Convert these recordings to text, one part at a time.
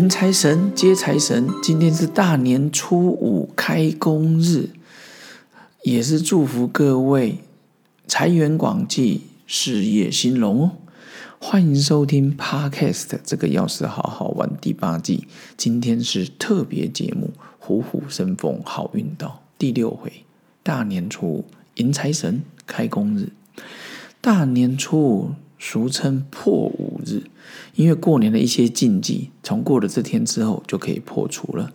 迎财神，接财神。今天是大年初五开工日，也是祝福各位财源广进，事业兴隆哦。欢迎收听 Podcast 这个钥匙好好玩第八季。今天是特别节目，虎虎生风，好运到第六回。大年初五迎财神，开工日。大年初五。俗称破五日，因为过年的一些禁忌，从过了这天之后就可以破除了。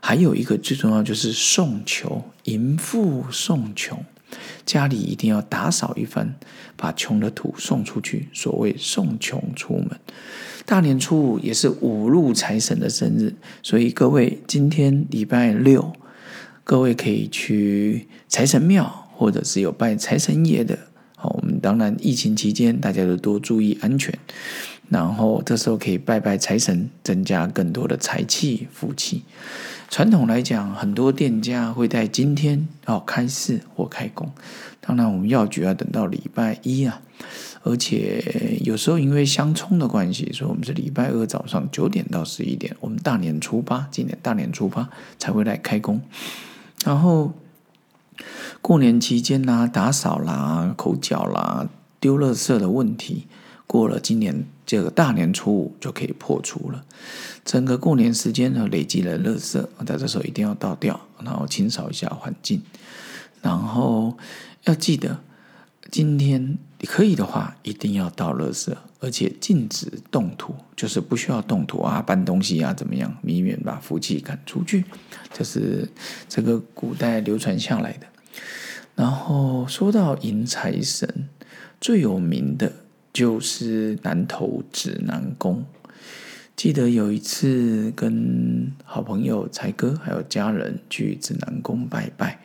还有一个最重要就是送穷，迎富送穷，家里一定要打扫一番，把穷的土送出去。所谓送穷出门。大年初五也是五路财神的生日，所以各位今天礼拜六，各位可以去财神庙，或者是有拜财神爷的。当然疫情期间，大家都多注意安全，然后这时候可以拜拜财神，增加更多的财气福气。传统来讲，很多店家会在今天哦开市或开工。当然，我们药局要等到礼拜一啊，而且有时候因为相冲的关系，所以我们是礼拜二早上九点到十一点，我们大年初八，今年大年初八才会来开工，然后。过年期间啦，打扫啦、口角啦、丢垃圾的问题，过了今年这个大年初五就可以破除了。整个过年时间呢，累积了垃圾，在这时候一定要倒掉，然后清扫一下环境。然后要记得，今天可以的话，一定要倒垃圾，而且禁止动土，就是不需要动土啊、搬东西啊，怎么样，以免把福气赶出去。这是这个古代流传下来的。然后说到迎财神，最有名的就是南投指南宫。记得有一次跟好朋友才哥还有家人去指南宫拜拜，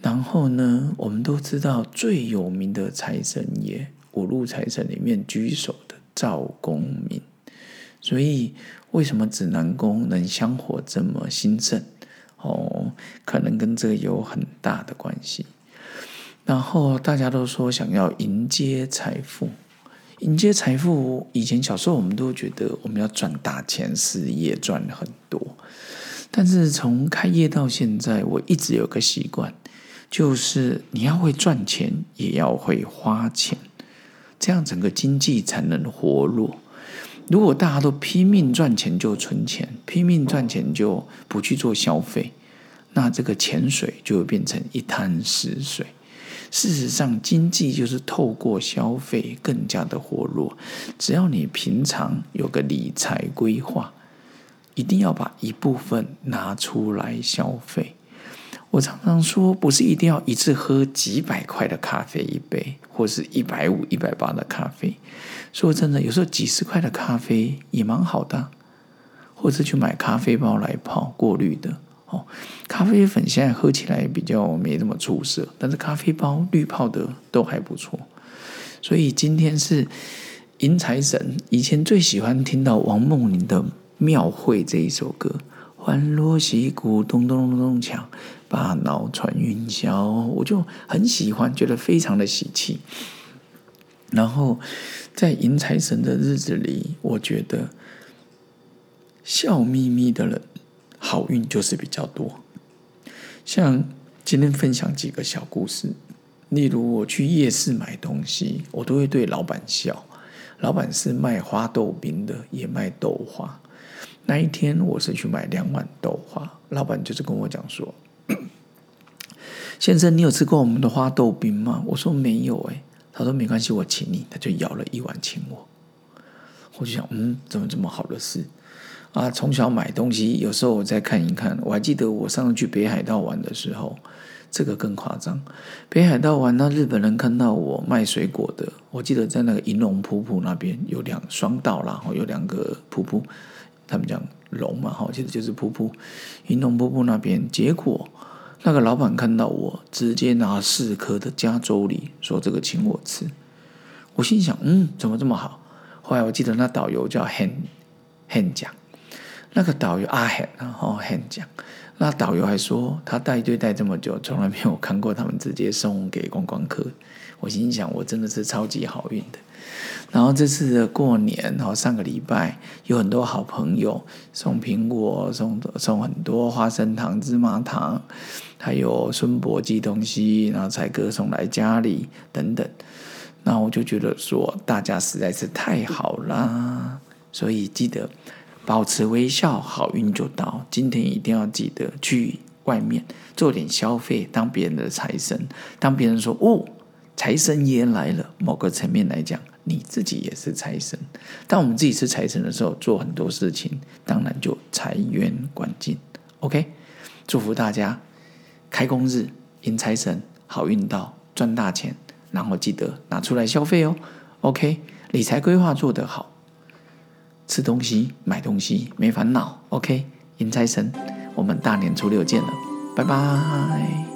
然后呢，我们都知道最有名的财神爷五路财神里面居首的赵公明，所以为什么指南宫能香火这么兴盛？哦，可能跟这个有很大的关系。然后大家都说想要迎接财富，迎接财富。以前小时候我们都觉得我们要赚大钱，事业赚很多。但是从开业到现在，我一直有个习惯，就是你要会赚钱，也要会花钱，这样整个经济才能活络。如果大家都拼命赚钱就存钱，拼命赚钱就不去做消费，那这个钱水就会变成一滩死水。事实上，经济就是透过消费更加的活络。只要你平常有个理财规划，一定要把一部分拿出来消费。我常常说，不是一定要一次喝几百块的咖啡一杯，或是一百五、一百八的咖啡。说真的，有时候几十块的咖啡也蛮好的，或者去买咖啡包来泡过滤的哦。咖啡粉现在喝起来比较没那么出色，但是咖啡包滤泡的都还不错。所以今天是迎财神，以前最喜欢听到王梦玲的《庙会》这一首歌。欢锣喜鼓，咚咚咚咚锵，把脑传云霄，我就很喜欢，觉得非常的喜气。然后在迎财神的日子里，我觉得笑眯眯的人，好运就是比较多。像今天分享几个小故事，例如我去夜市买东西，我都会对老板笑。老板是卖花豆饼的，也卖豆花。那一天我是去买两碗豆花，老板就是跟我讲说：“先生，你有吃过我们的花豆冰吗？”我说：“没有。”哎，他说：“没关系，我请你。”他就舀了一碗请我。我就想，嗯，怎么这么好的事啊？从小买东西，有时候我再看一看。我还记得我上次去北海道玩的时候，这个更夸张。北海道玩，那日本人看到我卖水果的，我记得在那个银龙瀑布那边有两双道，然后有两个瀑布。他们讲龙嘛，哈，其实就是瀑布，云龙瀑布那边。结果那个老板看到我，直接拿四颗的加州梨，说这个请我吃。我心想，嗯，怎么这么好？后来我记得那导游叫 Han Han 讲，那个导游阿 hen，然后 Han 讲，那导游还说，他带队带这么久，从来没有看过他们直接送给观光客。我心想，我真的是超级好运的。然后这次的过年，然后上个礼拜有很多好朋友送苹果，送送很多花生糖、芝麻糖，还有孙伯寄东西，然后才哥送来家里等等。那我就觉得说，大家实在是太好啦，所以记得保持微笑，好运就到。今天一定要记得去外面做点消费，当别人的财神，当别人说哦，财神爷来了。某个层面来讲，你自己也是财神。当我们自己是财神的时候，做很多事情，当然就财源广进。OK，祝福大家开工日迎财神，好运到，赚大钱。然后记得拿出来消费哦，OK，理财规划做得好，吃东西买东西没烦恼，OK，迎财神，我们大年初六见了，拜拜。